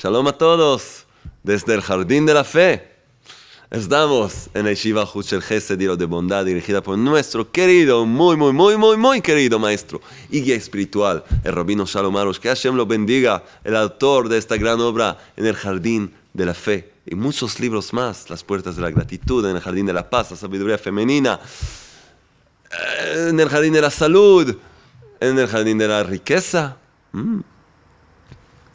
Shalom a todos desde el Jardín de la Fe. Estamos en la Yeshiva Huchel Gesed de bondad dirigida por nuestro querido, muy, muy, muy, muy, muy querido maestro y guía espiritual, el rabino Shalom Arosh. Que Hashem lo bendiga, el autor de esta gran obra en el Jardín de la Fe y muchos libros más, Las Puertas de la Gratitud, en el Jardín de la Paz, la Sabiduría Femenina, en el Jardín de la Salud, en el Jardín de la Riqueza. Mm.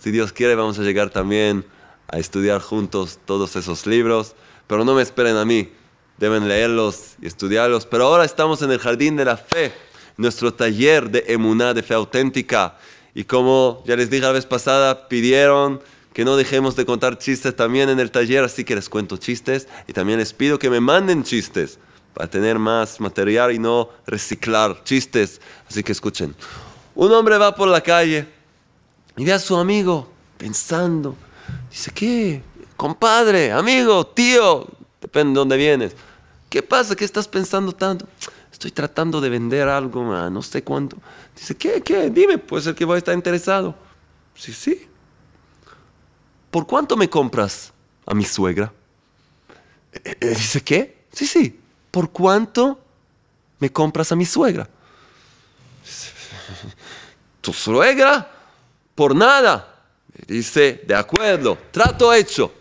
Si Dios quiere, vamos a llegar también a estudiar juntos todos esos libros, pero no me esperen a mí, deben leerlos y estudiarlos. Pero ahora estamos en el Jardín de la Fe, nuestro taller de emuná, de fe auténtica. Y como ya les dije la vez pasada, pidieron que no dejemos de contar chistes también en el taller, así que les cuento chistes y también les pido que me manden chistes para tener más material y no reciclar chistes. Así que escuchen. Un hombre va por la calle y ve a su amigo pensando. Dice, ¿qué? Compadre, amigo, tío, depende de dónde vienes. ¿Qué pasa? ¿Qué estás pensando tanto? Estoy tratando de vender algo, no sé cuánto. Dice, ¿qué? ¿Qué? Dime, pues el que voy a estar interesado. Sí, sí. ¿Por cuánto me compras a mi suegra? Eh, eh, dice, ¿qué? Sí, sí. ¿Por cuánto me compras a mi suegra? ¿Tu suegra? Por nada. Dice, de acuerdo, trato hecho.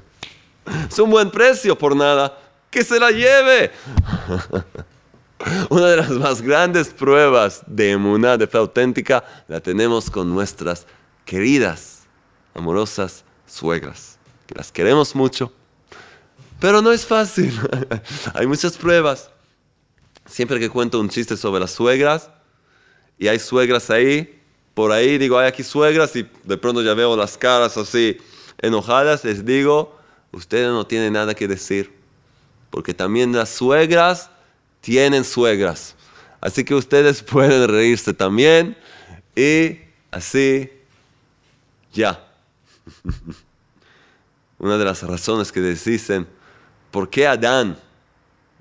es un buen precio por nada. Que se la lleve. Una de las más grandes pruebas de emuná, de fe auténtica, la tenemos con nuestras queridas, amorosas suegras, las queremos mucho. Pero no es fácil. hay muchas pruebas. Siempre que cuento un chiste sobre las suegras, y hay suegras ahí, por ahí digo, hay aquí suegras y de pronto ya veo las caras así enojadas, les digo, ustedes no tienen nada que decir, porque también las suegras tienen suegras. Así que ustedes pueden reírse también y así ya. Una de las razones que les dicen, ¿por qué Adán,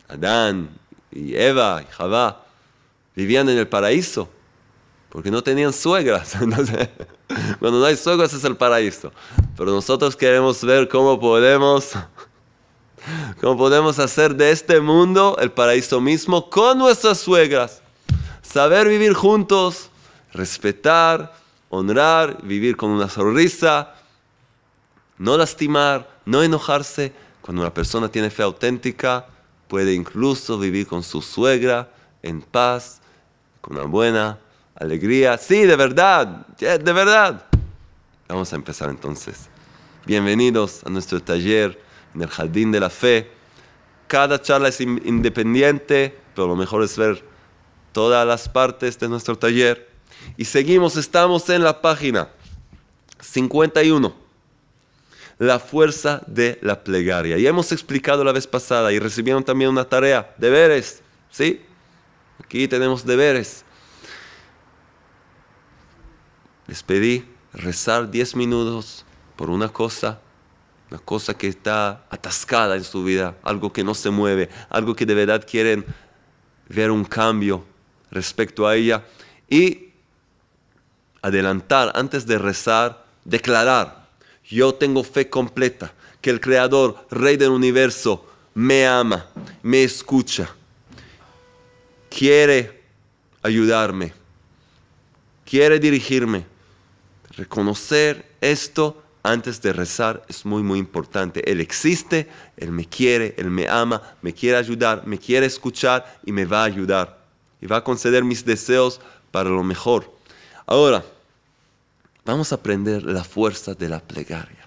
Adán y Eva y Javá vivían en el paraíso? Porque no tenían suegras. cuando no hay suegras es el paraíso. Pero nosotros queremos ver cómo podemos, cómo podemos hacer de este mundo el paraíso mismo con nuestras suegras. Saber vivir juntos, respetar, honrar, vivir con una sonrisa, no lastimar, no enojarse. Cuando una persona tiene fe auténtica, puede incluso vivir con su suegra en paz, con una buena alegría. Sí, de verdad, de verdad. Vamos a empezar entonces. Bienvenidos a nuestro taller en el Jardín de la Fe. Cada charla es independiente, pero lo mejor es ver todas las partes de nuestro taller. Y seguimos, estamos en la página 51. La fuerza de la plegaria. Y hemos explicado la vez pasada y recibieron también una tarea, deberes. ¿Sí? Aquí tenemos deberes les pedí rezar 10 minutos por una cosa, una cosa que está atascada en su vida, algo que no se mueve, algo que de verdad quieren ver un cambio respecto a ella y adelantar antes de rezar, declarar, yo tengo fe completa que el Creador, Rey del universo, me ama, me escucha, quiere ayudarme, quiere dirigirme Reconocer esto antes de rezar es muy, muy importante. Él existe, Él me quiere, Él me ama, me quiere ayudar, me quiere escuchar y me va a ayudar. Y va a conceder mis deseos para lo mejor. Ahora, vamos a aprender la fuerza de la plegaria.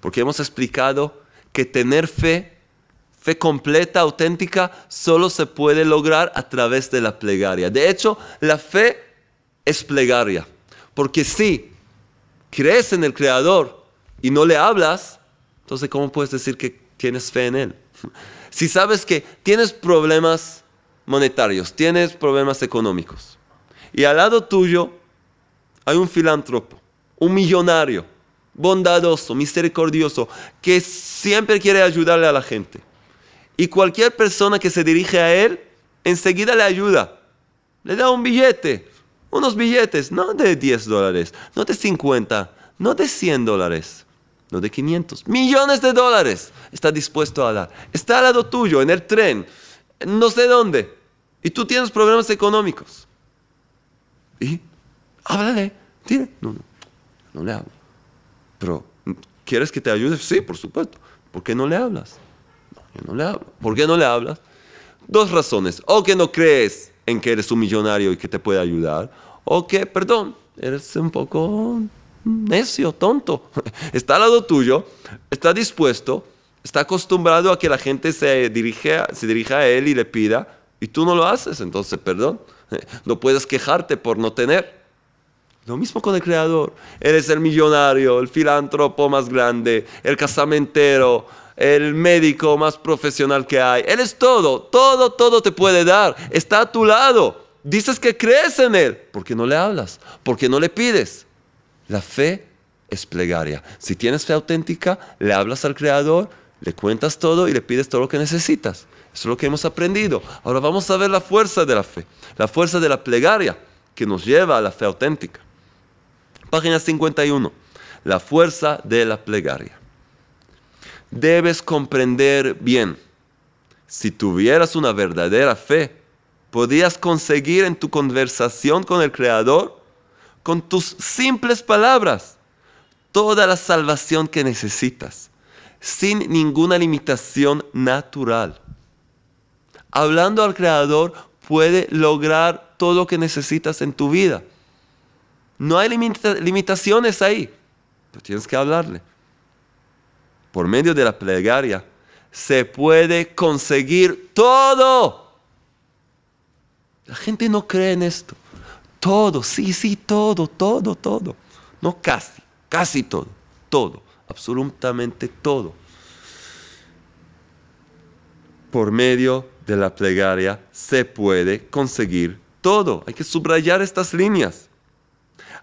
Porque hemos explicado que tener fe, fe completa, auténtica, solo se puede lograr a través de la plegaria. De hecho, la fe es plegaria. Porque sí, crees en el Creador y no le hablas, entonces ¿cómo puedes decir que tienes fe en Él? Si sabes que tienes problemas monetarios, tienes problemas económicos, y al lado tuyo hay un filántropo, un millonario, bondadoso, misericordioso, que siempre quiere ayudarle a la gente. Y cualquier persona que se dirige a él, enseguida le ayuda. Le da un billete, unos billetes, no de 10 dólares, no de 50, no de 100 dólares, no de 500, millones de dólares está dispuesto a dar. Está al lado tuyo, en el tren, no sé dónde, y tú tienes problemas económicos. Y háblale, dile, no, no, no le hablo. Pero, ¿quieres que te ayude? Sí, por supuesto. ¿Por qué no le hablas? No, yo no le hablo. ¿Por qué no le hablas? Dos razones. O que no crees en que eres un millonario y que te puede ayudar, o que, perdón, eres un poco necio, tonto. Está al lado tuyo, está dispuesto, está acostumbrado a que la gente se, dirige, se dirija a él y le pida, y tú no lo haces, entonces, perdón, no puedes quejarte por no tener. Lo mismo con el creador. Eres el millonario, el filántropo más grande, el casamentero, el médico más profesional que hay. Él es todo, todo, todo te puede dar. Está a tu lado. Dices que crees en Él. ¿Por qué no le hablas? ¿Por qué no le pides? La fe es plegaria. Si tienes fe auténtica, le hablas al Creador, le cuentas todo y le pides todo lo que necesitas. Eso es lo que hemos aprendido. Ahora vamos a ver la fuerza de la fe, la fuerza de la plegaria que nos lleva a la fe auténtica. Página 51. La fuerza de la plegaria. Debes comprender bien. Si tuvieras una verdadera fe, podías conseguir en tu conversación con el Creador con tus simples palabras toda la salvación que necesitas, sin ninguna limitación natural. Hablando al Creador puede lograr todo lo que necesitas en tu vida. No hay limitaciones ahí, pero tienes que hablarle. Por medio de la plegaria se puede conseguir todo. La gente no cree en esto. Todo, sí, sí, todo, todo, todo. No casi, casi todo, todo, absolutamente todo. Por medio de la plegaria se puede conseguir todo. Hay que subrayar estas líneas.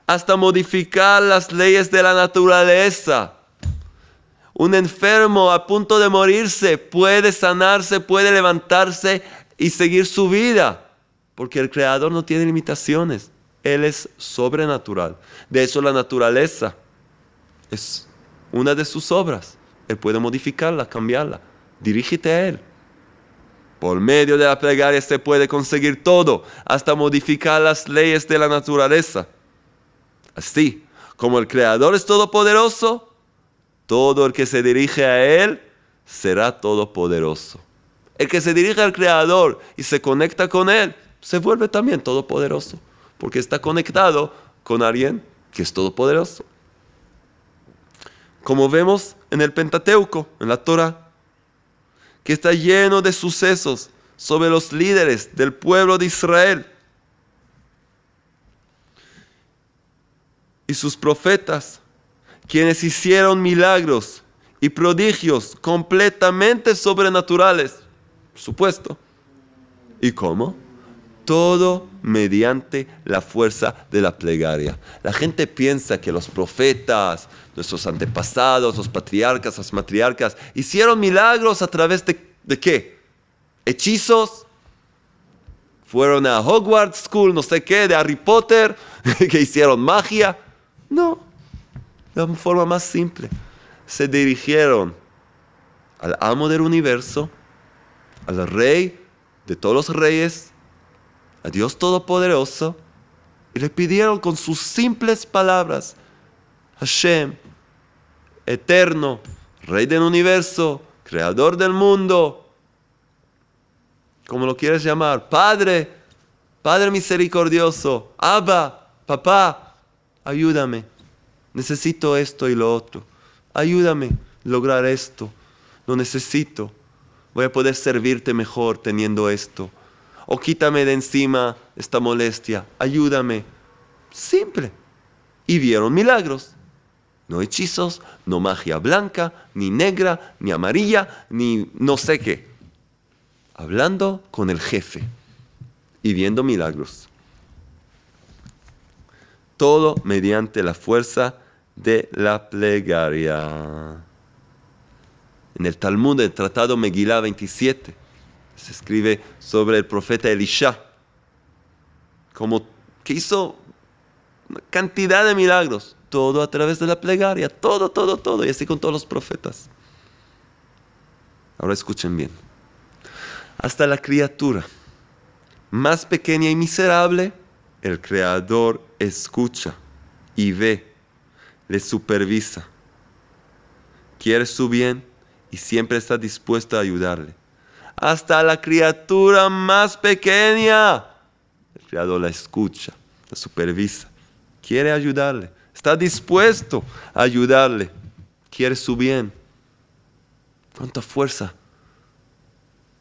Hasta modificar las leyes de la naturaleza. Un enfermo a punto de morirse puede sanarse, puede levantarse y seguir su vida porque el creador no tiene limitaciones. Él es sobrenatural. De eso la naturaleza es una de sus obras. Él puede modificarla, cambiarla. Dirígete a Él. Por medio de la plegaria se puede conseguir todo, hasta modificar las leyes de la naturaleza. Así, como el Creador es todopoderoso, todo el que se dirige a Él será todopoderoso. El que se dirige al Creador y se conecta con Él se vuelve también todopoderoso, porque está conectado con alguien que es todopoderoso. Como vemos en el Pentateuco, en la Torah, que está lleno de sucesos sobre los líderes del pueblo de Israel y sus profetas, quienes hicieron milagros y prodigios completamente sobrenaturales, por supuesto. ¿Y cómo? todo mediante la fuerza de la plegaria. La gente piensa que los profetas, nuestros antepasados, los patriarcas, las matriarcas, hicieron milagros a través de, de qué? Hechizos. Fueron a Hogwarts School, no sé qué, de Harry Potter, que hicieron magia. No, de una forma más simple. Se dirigieron al amo del universo, al rey de todos los reyes, a Dios Todopoderoso y le pidieron con sus simples palabras, Hashem, eterno, Rey del universo, Creador del mundo, como lo quieres llamar, Padre, Padre misericordioso, Abba, papá, ayúdame, necesito esto y lo otro, ayúdame a lograr esto, lo necesito, voy a poder servirte mejor teniendo esto o quítame de encima esta molestia, ayúdame. Simple. Y vieron milagros. No hechizos, no magia blanca, ni negra, ni amarilla, ni no sé qué. Hablando con el jefe y viendo milagros. Todo mediante la fuerza de la plegaria. En el Talmud, el Tratado Megillah 27, se escribe sobre el profeta Elisha, como que hizo una cantidad de milagros, todo a través de la plegaria, todo, todo, todo, y así con todos los profetas. Ahora escuchen bien. Hasta la criatura más pequeña y miserable, el Creador escucha y ve, le supervisa, quiere su bien y siempre está dispuesto a ayudarle. Hasta la criatura más pequeña, el Creador la escucha, la supervisa, quiere ayudarle, está dispuesto a ayudarle, quiere su bien. ¿Cuánta fuerza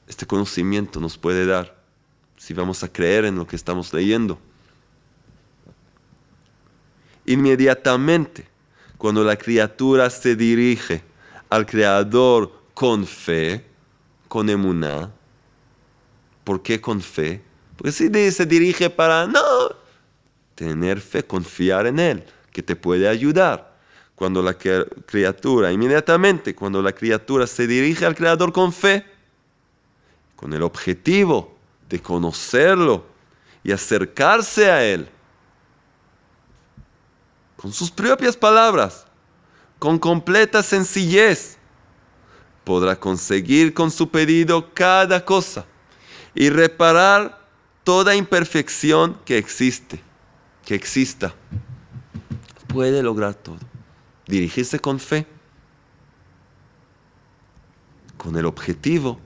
este conocimiento nos puede dar si vamos a creer en lo que estamos leyendo? Inmediatamente, cuando la criatura se dirige al Creador con fe, con emuná, ¿por qué con fe? Porque si se dirige para no tener fe, confiar en Él, que te puede ayudar cuando la criatura, inmediatamente cuando la criatura se dirige al Creador con fe, con el objetivo de conocerlo y acercarse a Él, con sus propias palabras, con completa sencillez, podrá conseguir con su pedido cada cosa y reparar toda imperfección que existe, que exista. Puede lograr todo dirigirse con fe, con el objetivo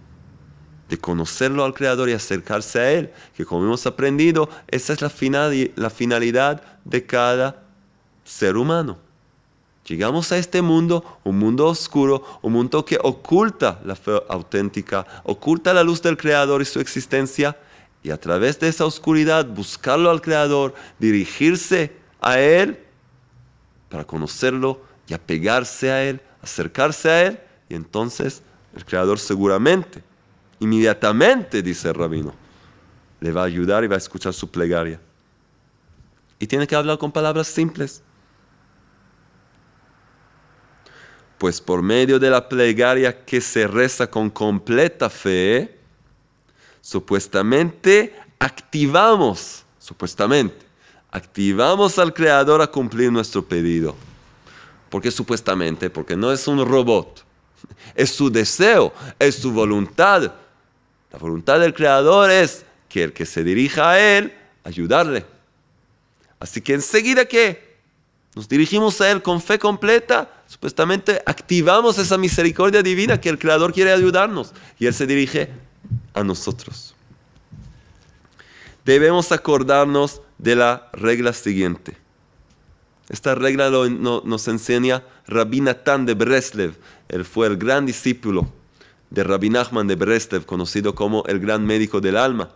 de conocerlo al Creador y acercarse a Él, que como hemos aprendido, esa es la, la finalidad de cada ser humano. Llegamos a este mundo, un mundo oscuro, un mundo que oculta la fe auténtica, oculta la luz del Creador y su existencia, y a través de esa oscuridad buscarlo al Creador, dirigirse a Él para conocerlo y apegarse a Él, acercarse a Él, y entonces el Creador seguramente, inmediatamente, dice el rabino, le va a ayudar y va a escuchar su plegaria. Y tiene que hablar con palabras simples. Pues por medio de la plegaria que se reza con completa fe, supuestamente activamos, supuestamente, activamos al Creador a cumplir nuestro pedido. Porque supuestamente, porque no es un robot. Es su deseo, es su voluntad. La voluntad del Creador es que el que se dirija a Él, ayudarle. Así que enseguida que nos dirigimos a Él con fe completa, supuestamente activamos esa misericordia divina que el Creador quiere ayudarnos y Él se dirige a nosotros. Debemos acordarnos de la regla siguiente. Esta regla nos enseña Rabbi Natan de Breslev. Él fue el gran discípulo de Rabbi Nachman de Breslev, conocido como el gran médico del alma.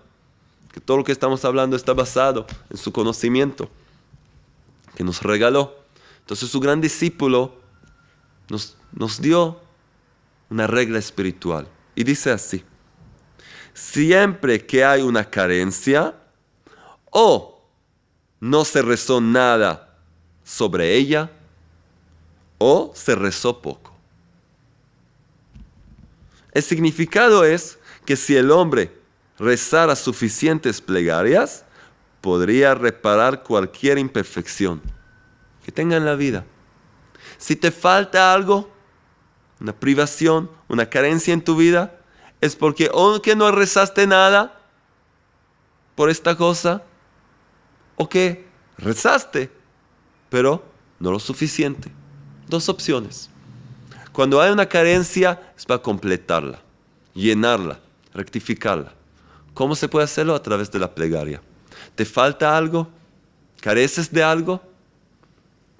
Que todo lo que estamos hablando está basado en su conocimiento que nos regaló. Entonces su gran discípulo nos, nos dio una regla espiritual. Y dice así, siempre que hay una carencia o no se rezó nada sobre ella o se rezó poco. El significado es que si el hombre rezara suficientes plegarias, podría reparar cualquier imperfección que tenga en la vida. Si te falta algo, una privación, una carencia en tu vida, es porque aunque no rezaste nada por esta cosa, o que rezaste, pero no lo suficiente. Dos opciones. Cuando hay una carencia es para completarla, llenarla, rectificarla. ¿Cómo se puede hacerlo? A través de la plegaria. ¿Te falta algo? ¿Careces de algo?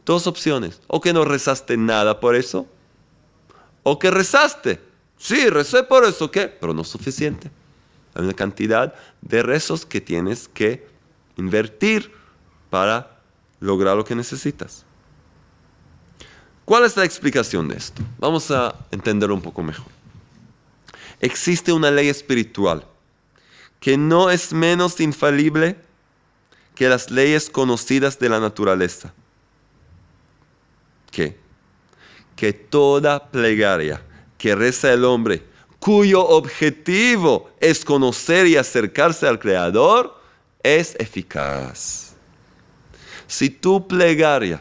Dos opciones. O que no rezaste nada por eso. O que rezaste. Sí, recé por eso, ¿qué? Pero no es suficiente. Hay una cantidad de rezos que tienes que invertir para lograr lo que necesitas. ¿Cuál es la explicación de esto? Vamos a entenderlo un poco mejor. Existe una ley espiritual que no es menos infalible que las leyes conocidas de la naturaleza. ¿Qué? Que toda plegaria que reza el hombre, cuyo objetivo es conocer y acercarse al Creador, es eficaz. Si tu plegaria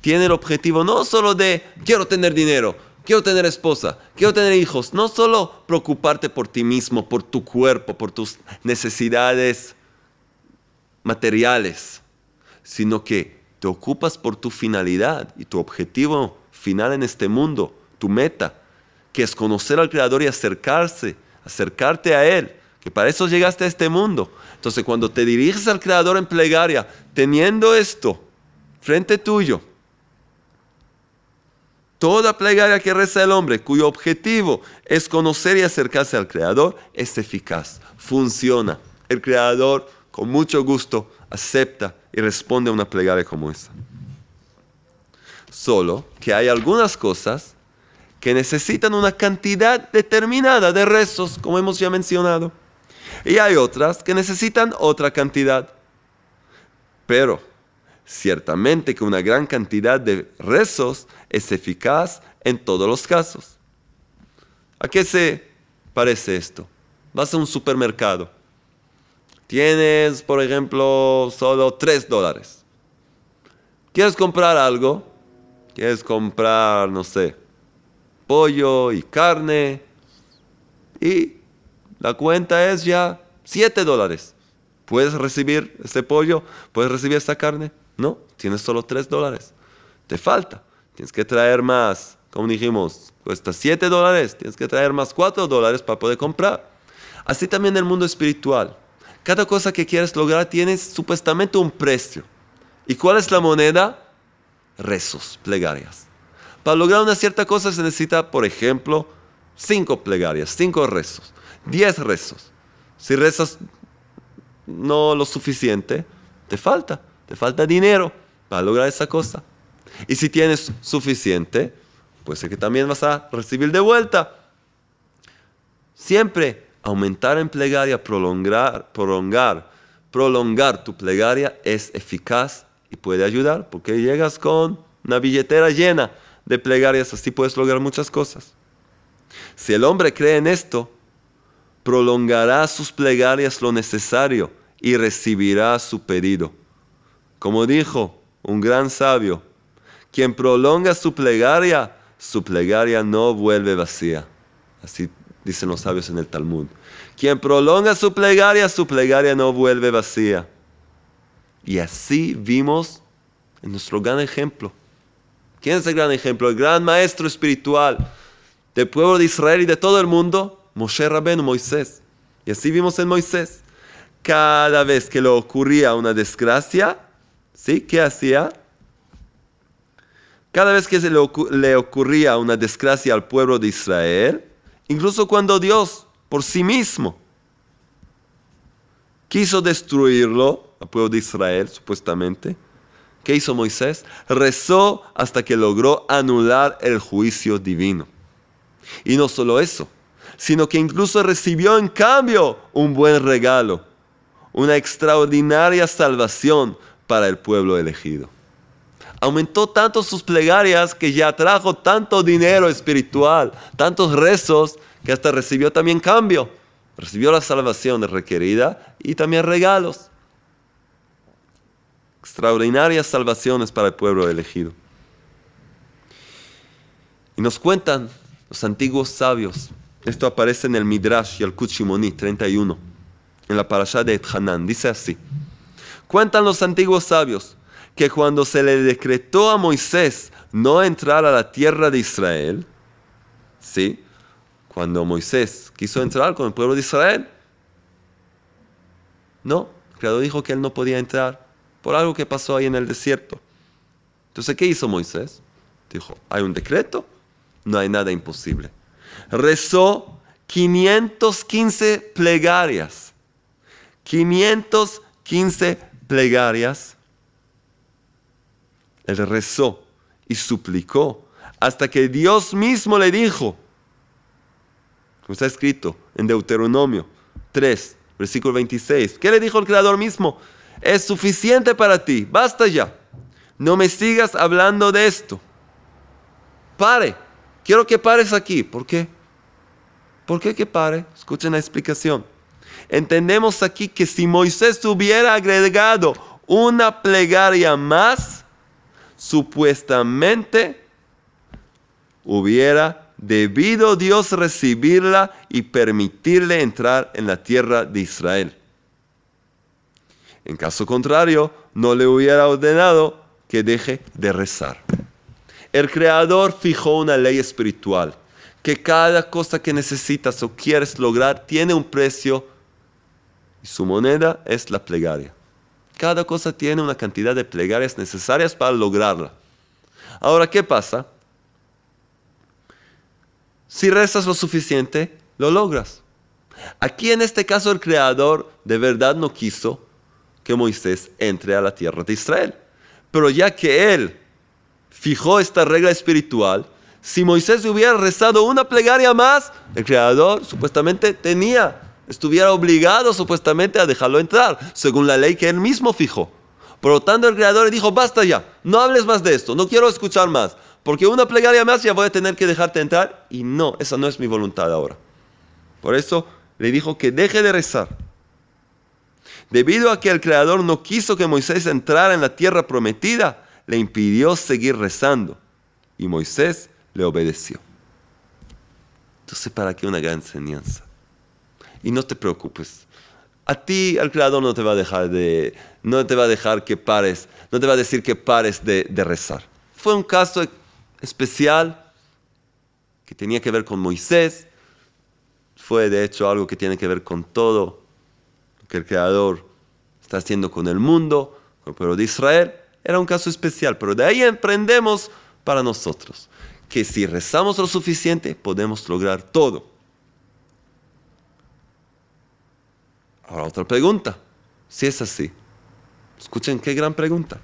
tiene el objetivo no solo de quiero tener dinero, quiero tener esposa, quiero tener hijos, no solo preocuparte por ti mismo, por tu cuerpo, por tus necesidades materiales, sino que te ocupas por tu finalidad y tu objetivo final en este mundo, tu meta, que es conocer al Creador y acercarse, acercarte a Él, que para eso llegaste a este mundo. Entonces cuando te diriges al Creador en plegaria, teniendo esto frente tuyo, toda plegaria que reza el hombre, cuyo objetivo es conocer y acercarse al Creador, es eficaz, funciona. El Creador con mucho gusto acepta y responde a una plegaria como esta. Solo que hay algunas cosas que necesitan una cantidad determinada de rezos, como hemos ya mencionado. Y hay otras que necesitan otra cantidad. Pero ciertamente que una gran cantidad de rezos es eficaz en todos los casos. ¿A qué se parece esto? Vas a un supermercado Tienes, por ejemplo, solo 3 dólares. ¿Quieres comprar algo? ¿Quieres comprar, no sé, pollo y carne? Y la cuenta es ya 7 dólares. ¿Puedes recibir ese pollo? ¿Puedes recibir esta carne? No, tienes solo 3 dólares. Te falta. Tienes que traer más. Como dijimos, cuesta 7 dólares. Tienes que traer más 4 dólares para poder comprar. Así también el mundo espiritual. Cada cosa que quieres lograr tiene supuestamente un precio. ¿Y cuál es la moneda? Rezos, plegarias. Para lograr una cierta cosa se necesita, por ejemplo, cinco plegarias, cinco rezos, diez rezos. Si rezas no lo suficiente, te falta, te falta dinero para lograr esa cosa. Y si tienes suficiente, pues es que también vas a recibir de vuelta. Siempre aumentar en plegaria, prolongar, prolongar, prolongar tu plegaria es eficaz y puede ayudar porque llegas con una billetera llena de plegarias, así puedes lograr muchas cosas. Si el hombre cree en esto, prolongará sus plegarias lo necesario y recibirá su pedido. Como dijo un gran sabio, quien prolonga su plegaria, su plegaria no vuelve vacía. Así dicen los sabios en el Talmud. Quien prolonga su plegaria, su plegaria no vuelve vacía. Y así vimos en nuestro gran ejemplo. ¿Quién es el gran ejemplo? El gran maestro espiritual del pueblo de Israel y de todo el mundo, Moshe Rabenu, Moisés. Y así vimos en Moisés. Cada vez que le ocurría una desgracia, ¿sí? ¿Qué hacía? Cada vez que se le ocurría una desgracia al pueblo de Israel, Incluso cuando Dios por sí mismo quiso destruirlo, al pueblo de Israel supuestamente, ¿qué hizo Moisés? Rezó hasta que logró anular el juicio divino. Y no solo eso, sino que incluso recibió en cambio un buen regalo, una extraordinaria salvación para el pueblo elegido aumentó tanto sus plegarias que ya trajo tanto dinero espiritual, tantos rezos, que hasta recibió también cambio. Recibió la salvación requerida y también regalos. Extraordinarias salvaciones para el pueblo elegido. Y nos cuentan los antiguos sabios. Esto aparece en el Midrash y el Kuchimoni 31, en la parasha de Ethanan. Dice así: Cuentan los antiguos sabios que cuando se le decretó a Moisés no entrar a la tierra de Israel, ¿sí? Cuando Moisés quiso entrar con el pueblo de Israel, no, el Creador dijo que él no podía entrar por algo que pasó ahí en el desierto. Entonces, ¿qué hizo Moisés? Dijo, hay un decreto, no hay nada imposible. Rezó 515 plegarias, 515 plegarias él rezó y suplicó hasta que Dios mismo le dijo, como está escrito en Deuteronomio 3, versículo 26, ¿qué le dijo el Creador mismo? Es suficiente para ti, basta ya. No me sigas hablando de esto. Pare, quiero que pares aquí. ¿Por qué? ¿Por qué que pare? Escuchen la explicación. Entendemos aquí que si Moisés hubiera agregado una plegaria más, supuestamente hubiera debido Dios recibirla y permitirle entrar en la tierra de Israel. En caso contrario, no le hubiera ordenado que deje de rezar. El Creador fijó una ley espiritual, que cada cosa que necesitas o quieres lograr tiene un precio y su moneda es la plegaria. Cada cosa tiene una cantidad de plegarias necesarias para lograrla. Ahora, ¿qué pasa? Si rezas lo suficiente, lo logras. Aquí en este caso el Creador de verdad no quiso que Moisés entre a la tierra de Israel. Pero ya que él fijó esta regla espiritual, si Moisés hubiera rezado una plegaria más, el Creador supuestamente tenía, estuviera obligado supuestamente a dejarlo entrar, según la ley que él mismo fijó. Por lo tanto, el Creador le dijo, basta ya, no hables más de esto, no quiero escuchar más, porque una plegaria más ya voy a tener que dejarte entrar, y no, esa no es mi voluntad ahora. Por eso le dijo que deje de rezar. Debido a que el Creador no quiso que Moisés entrara en la tierra prometida, le impidió seguir rezando. Y Moisés le obedeció. Entonces, ¿para qué una gran enseñanza? Y no te preocupes. A ti el Creador no te va a dejar de, no te va a dejar que pares, no te va a decir que pares de, de rezar. Fue un caso especial que tenía que ver con Moisés. Fue de hecho algo que tiene que ver con todo que el Creador está haciendo con el mundo, con el pueblo de Israel, era un caso especial, pero de ahí emprendemos para nosotros, que si rezamos lo suficiente podemos lograr todo. Ahora otra pregunta, si es así, escuchen qué gran pregunta.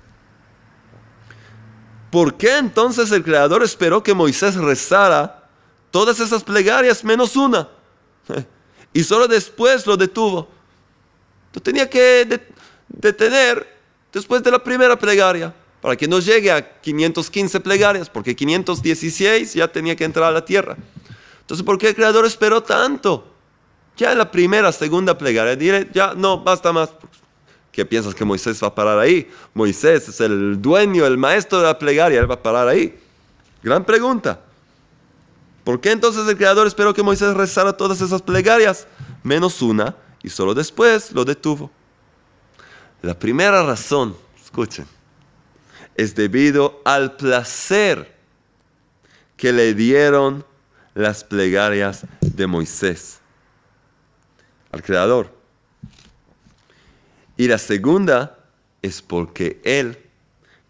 ¿Por qué entonces el Creador esperó que Moisés rezara todas esas plegarias menos una? Y solo después lo detuvo tenía que detener después de la primera plegaria, para que no llegue a 515 plegarias, porque 516 ya tenía que entrar a la tierra. Entonces, ¿por qué el Creador esperó tanto? Ya en la primera, segunda plegaria, diré, ya no, basta más. ¿Qué piensas que Moisés va a parar ahí? Moisés es el dueño, el maestro de la plegaria, él va a parar ahí. Gran pregunta. ¿Por qué entonces el Creador esperó que Moisés rezara todas esas plegarias? Menos una, y solo después lo detuvo. La primera razón, escuchen, es debido al placer que le dieron las plegarias de Moisés al Creador. Y la segunda es porque él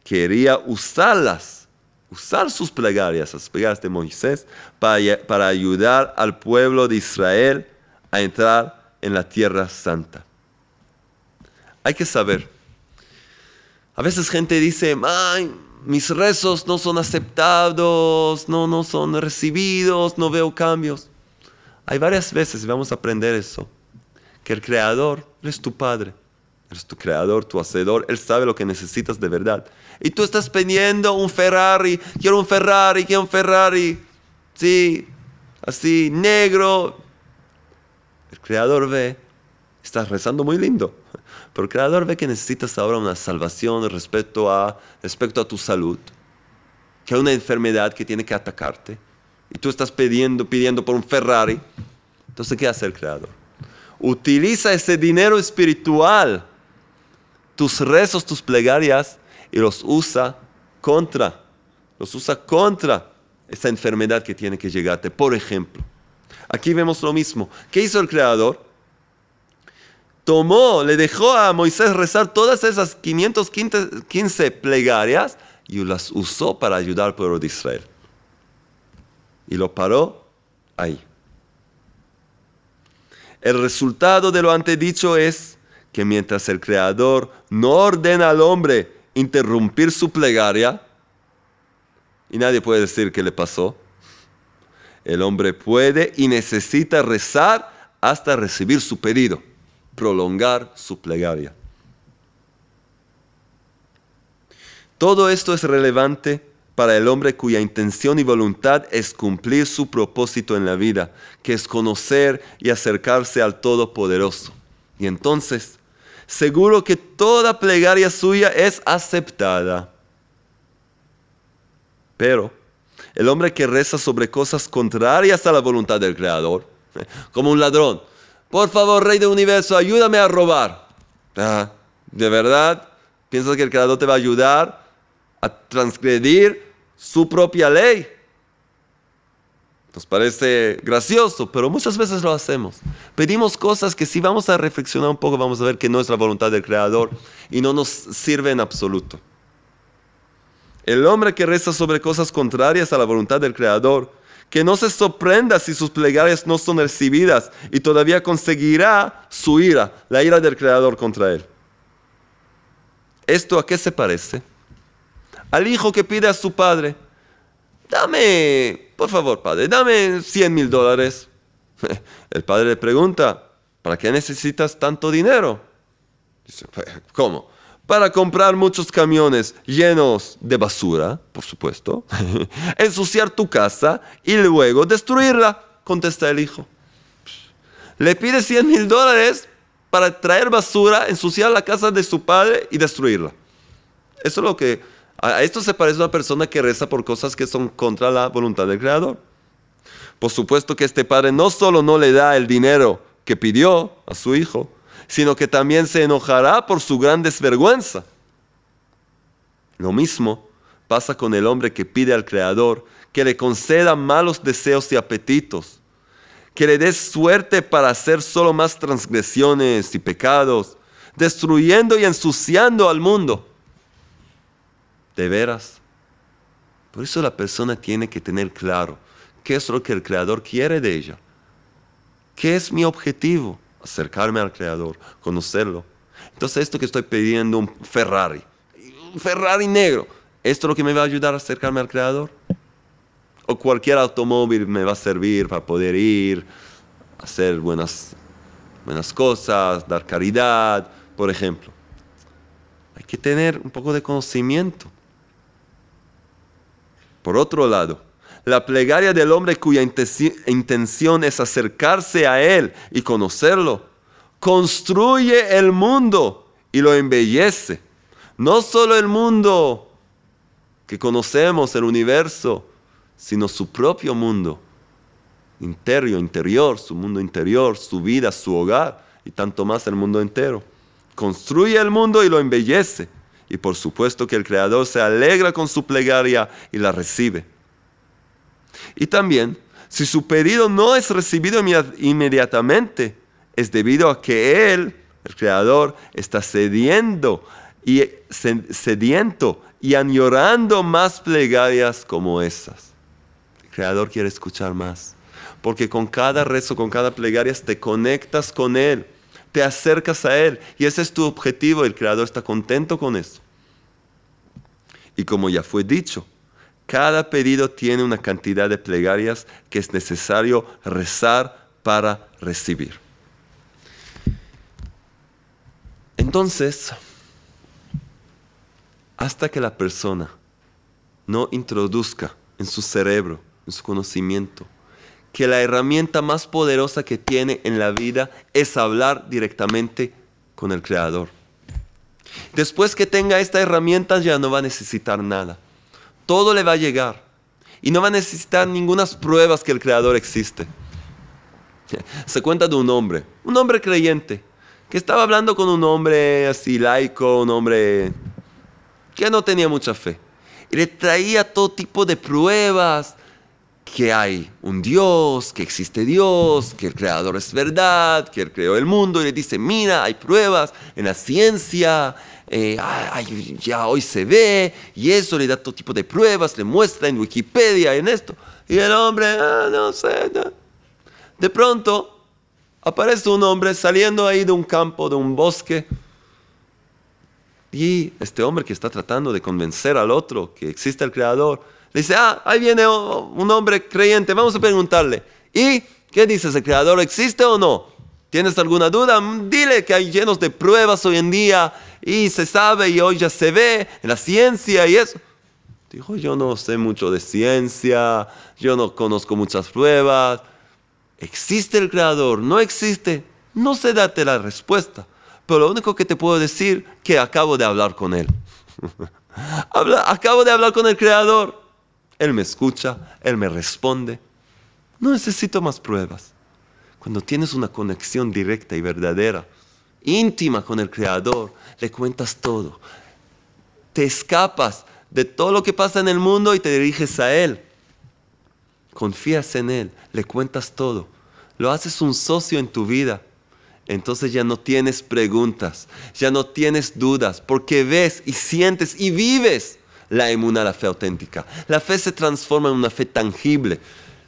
quería usarlas, usar sus plegarias, las plegarias de Moisés, para, para ayudar al pueblo de Israel a entrar en la tierra santa. Hay que saber. A veces gente dice, Ay, mis rezos no son aceptados, no, no son recibidos, no veo cambios. Hay varias veces, vamos a aprender eso, que el Creador es tu Padre, es tu Creador, tu Hacedor, Él sabe lo que necesitas de verdad. Y tú estás pidiendo un Ferrari, quiero un Ferrari, quiero un Ferrari, sí, así, negro, el Creador ve, estás rezando muy lindo, pero el Creador ve que necesitas ahora una salvación respecto a, respecto a tu salud, que hay una enfermedad que tiene que atacarte, y tú estás pidiendo, pidiendo por un Ferrari. Entonces, ¿qué hace el Creador? Utiliza ese dinero espiritual, tus rezos, tus plegarias, y los usa contra, los usa contra esa enfermedad que tiene que llegarte. Por ejemplo, Aquí vemos lo mismo. ¿Qué hizo el Creador? Tomó, le dejó a Moisés rezar todas esas 515 plegarias y las usó para ayudar al pueblo de Israel. Y lo paró ahí. El resultado de lo antedicho es que mientras el Creador no ordena al hombre interrumpir su plegaria, y nadie puede decir qué le pasó, el hombre puede y necesita rezar hasta recibir su pedido, prolongar su plegaria. Todo esto es relevante para el hombre cuya intención y voluntad es cumplir su propósito en la vida, que es conocer y acercarse al Todopoderoso. Y entonces, seguro que toda plegaria suya es aceptada. Pero el hombre que reza sobre cosas contrarias a la voluntad del Creador, como un ladrón, por favor, Rey del Universo, ayúdame a robar. Ah, ¿De verdad? ¿Piensas que el Creador te va a ayudar a transgredir su propia ley? Nos parece gracioso, pero muchas veces lo hacemos. Pedimos cosas que si vamos a reflexionar un poco vamos a ver que no es la voluntad del Creador y no nos sirve en absoluto. El hombre que reza sobre cosas contrarias a la voluntad del Creador, que no se sorprenda si sus plegarias no son recibidas y todavía conseguirá su ira, la ira del Creador contra él. ¿Esto a qué se parece? Al hijo que pide a su padre, dame, por favor, padre, dame 100 mil dólares. El padre le pregunta, ¿para qué necesitas tanto dinero? Dice, ¿cómo? Para comprar muchos camiones llenos de basura, por supuesto, ensuciar tu casa y luego destruirla, contesta el hijo. Le pide 100 mil dólares para traer basura, ensuciar la casa de su padre y destruirla. Eso es lo que... A esto se parece a una persona que reza por cosas que son contra la voluntad del Creador. Por supuesto que este padre no solo no le da el dinero que pidió a su hijo, sino que también se enojará por su gran desvergüenza. Lo mismo pasa con el hombre que pide al Creador que le conceda malos deseos y apetitos que le des suerte para hacer solo más transgresiones y pecados, destruyendo y ensuciando al mundo. De veras. Por eso la persona tiene que tener claro qué es lo que el Creador quiere de ella. ¿Qué es mi objetivo? Acercarme al Creador, conocerlo. Entonces esto que estoy pidiendo, un Ferrari, un Ferrari negro, ¿esto es lo que me va a ayudar a acercarme al Creador? o cualquier automóvil me va a servir para poder ir, hacer buenas, buenas cosas, dar caridad, por ejemplo. Hay que tener un poco de conocimiento. Por otro lado, la plegaria del hombre cuya intención es acercarse a Él y conocerlo, construye el mundo y lo embellece. No solo el mundo que conocemos, el universo, sino su propio mundo interior, interior, su mundo interior, su vida, su hogar y tanto más el mundo entero. Construye el mundo y lo embellece. Y por supuesto que el Creador se alegra con su plegaria y la recibe. Y también, si su pedido no es recibido inmediatamente, es debido a que Él, el Creador, está cediendo y sediento y añorando más plegarias como esas. Creador quiere escuchar más. Porque con cada rezo, con cada plegaria, te conectas con Él, te acercas a Él. Y ese es tu objetivo. El Creador está contento con eso. Y como ya fue dicho, cada pedido tiene una cantidad de plegarias que es necesario rezar para recibir. Entonces, hasta que la persona no introduzca en su cerebro en su conocimiento, que la herramienta más poderosa que tiene en la vida es hablar directamente con el Creador. Después que tenga esta herramienta ya no va a necesitar nada. Todo le va a llegar. Y no va a necesitar ninguna pruebas que el Creador existe. Se cuenta de un hombre, un hombre creyente, que estaba hablando con un hombre así laico, un hombre que no tenía mucha fe. Y le traía todo tipo de pruebas, que hay un Dios, que existe Dios, que el creador es verdad, que él creó el mundo y le dice, mira, hay pruebas en la ciencia, eh, ya hoy se ve, y eso le da todo tipo de pruebas, le muestra en Wikipedia, en esto. Y el hombre, ah, no sé, de pronto aparece un hombre saliendo ahí de un campo, de un bosque, y este hombre que está tratando de convencer al otro que existe el creador, le dice, ah, ahí viene un hombre creyente, vamos a preguntarle. ¿Y qué dices? ¿El creador existe o no? ¿Tienes alguna duda? Mm, dile que hay llenos de pruebas hoy en día y se sabe y hoy ya se ve en la ciencia y eso. Dijo, yo no sé mucho de ciencia, yo no conozco muchas pruebas. ¿Existe el creador? ¿No existe? No sé darte la respuesta, pero lo único que te puedo decir que acabo de hablar con él. acabo de hablar con el creador. Él me escucha, Él me responde. No necesito más pruebas. Cuando tienes una conexión directa y verdadera, íntima con el Creador, le cuentas todo. Te escapas de todo lo que pasa en el mundo y te diriges a Él. Confías en Él, le cuentas todo. Lo haces un socio en tu vida. Entonces ya no tienes preguntas, ya no tienes dudas, porque ves y sientes y vives la emuna, la fe auténtica. La fe se transforma en una fe tangible.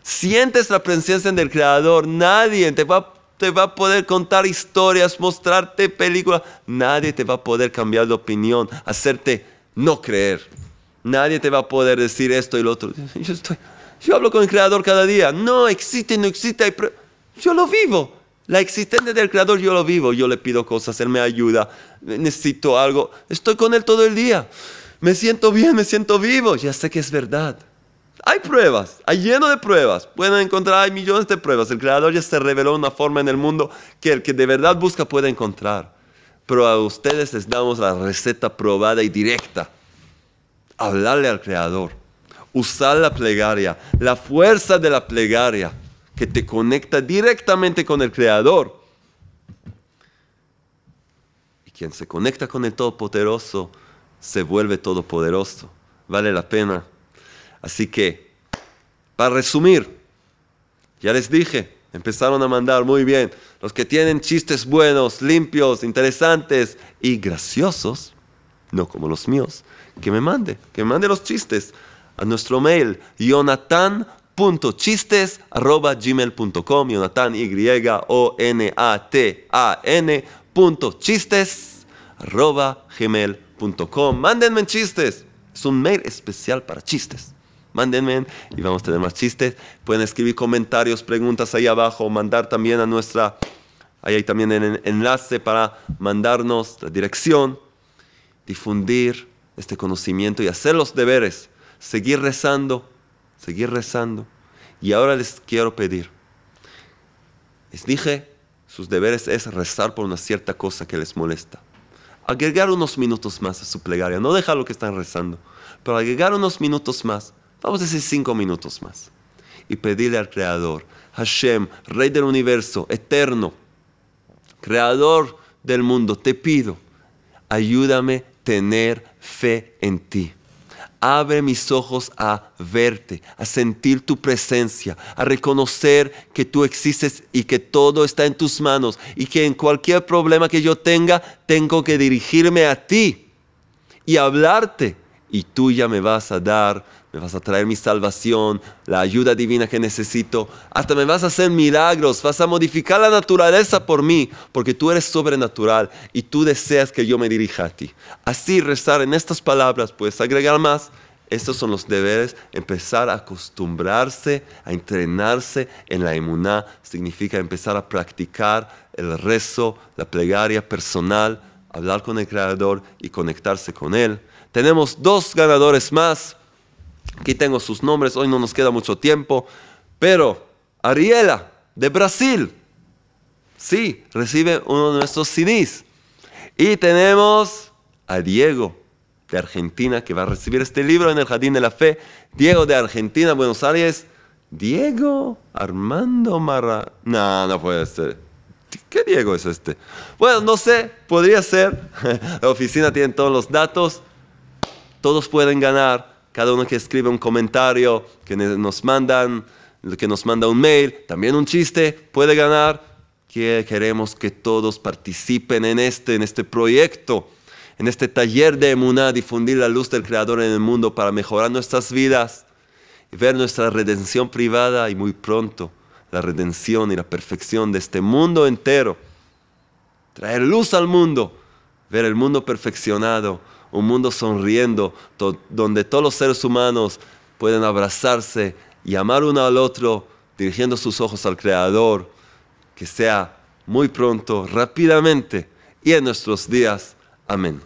Sientes la presencia del Creador. Nadie te va, te va a poder contar historias, mostrarte películas. Nadie te va a poder cambiar de opinión, hacerte no creer. Nadie te va a poder decir esto y lo otro. Yo, estoy, yo hablo con el Creador cada día. No existe, no existe. Yo lo vivo. La existencia del Creador yo lo vivo. Yo le pido cosas, Él me ayuda. Necesito algo. Estoy con Él todo el día. Me siento bien, me siento vivo. Ya sé que es verdad. Hay pruebas, hay lleno de pruebas. Pueden encontrar, hay millones de pruebas. El Creador ya se reveló una forma en el mundo que el que de verdad busca puede encontrar. Pero a ustedes les damos la receta probada y directa. Hablarle al Creador. Usar la plegaria, la fuerza de la plegaria que te conecta directamente con el Creador. Y quien se conecta con el Todopoderoso se vuelve todopoderoso. Vale la pena Así que, para resumir, ya les dije, empezaron a mandar muy bien. Los que tienen chistes buenos, limpios, interesantes y graciosos, no como los míos, que me mande, que me mande los chistes a nuestro mail, jonathan.chistes.gmail.com, Jonathan, Y-O-N-A-T-A-N, chistes, gmail.com. Mándenme chistes. Es un mail especial para chistes mándenme y vamos a tener más chistes. Pueden escribir comentarios, preguntas ahí abajo, mandar también a nuestra, ahí hay también el enlace para mandarnos la dirección, difundir este conocimiento y hacer los deberes, seguir rezando, seguir rezando. Y ahora les quiero pedir, les dije, sus deberes es rezar por una cierta cosa que les molesta. Agregar unos minutos más a su plegaria, no dejar lo que están rezando, pero agregar unos minutos más Vamos a decir cinco minutos más. Y pedirle al Creador, Hashem, Rey del universo, eterno, Creador del mundo, te pido, ayúdame a tener fe en ti. Abre mis ojos a verte, a sentir tu presencia, a reconocer que tú existes y que todo está en tus manos y que en cualquier problema que yo tenga, tengo que dirigirme a ti y hablarte y tú ya me vas a dar me vas a traer mi salvación, la ayuda divina que necesito, hasta me vas a hacer milagros, vas a modificar la naturaleza por mí, porque tú eres sobrenatural y tú deseas que yo me dirija a ti. Así rezar en estas palabras, puedes agregar más. Estos son los deberes, empezar a acostumbrarse, a entrenarse en la emuná, significa empezar a practicar el rezo, la plegaria personal, hablar con el Creador y conectarse con Él. Tenemos dos ganadores más Aquí tengo sus nombres, hoy no nos queda mucho tiempo, pero Ariela de Brasil, sí, recibe uno de nuestros CDs. Y tenemos a Diego de Argentina que va a recibir este libro en el Jardín de la Fe. Diego de Argentina, Buenos Aires. Diego Armando Marra. No, no puede ser. ¿Qué Diego es este? Bueno, no sé, podría ser. La oficina tiene todos los datos. Todos pueden ganar cada uno que escribe un comentario, que nos mandan, que nos manda un mail, también un chiste, puede ganar. Que queremos que todos participen en este, en este proyecto, en este taller de Emuná, difundir la luz del Creador en el mundo para mejorar nuestras vidas y ver nuestra redención privada y muy pronto la redención y la perfección de este mundo entero. Traer luz al mundo, ver el mundo perfeccionado un mundo sonriendo, donde todos los seres humanos pueden abrazarse y amar uno al otro, dirigiendo sus ojos al Creador, que sea muy pronto, rápidamente y en nuestros días. Amén.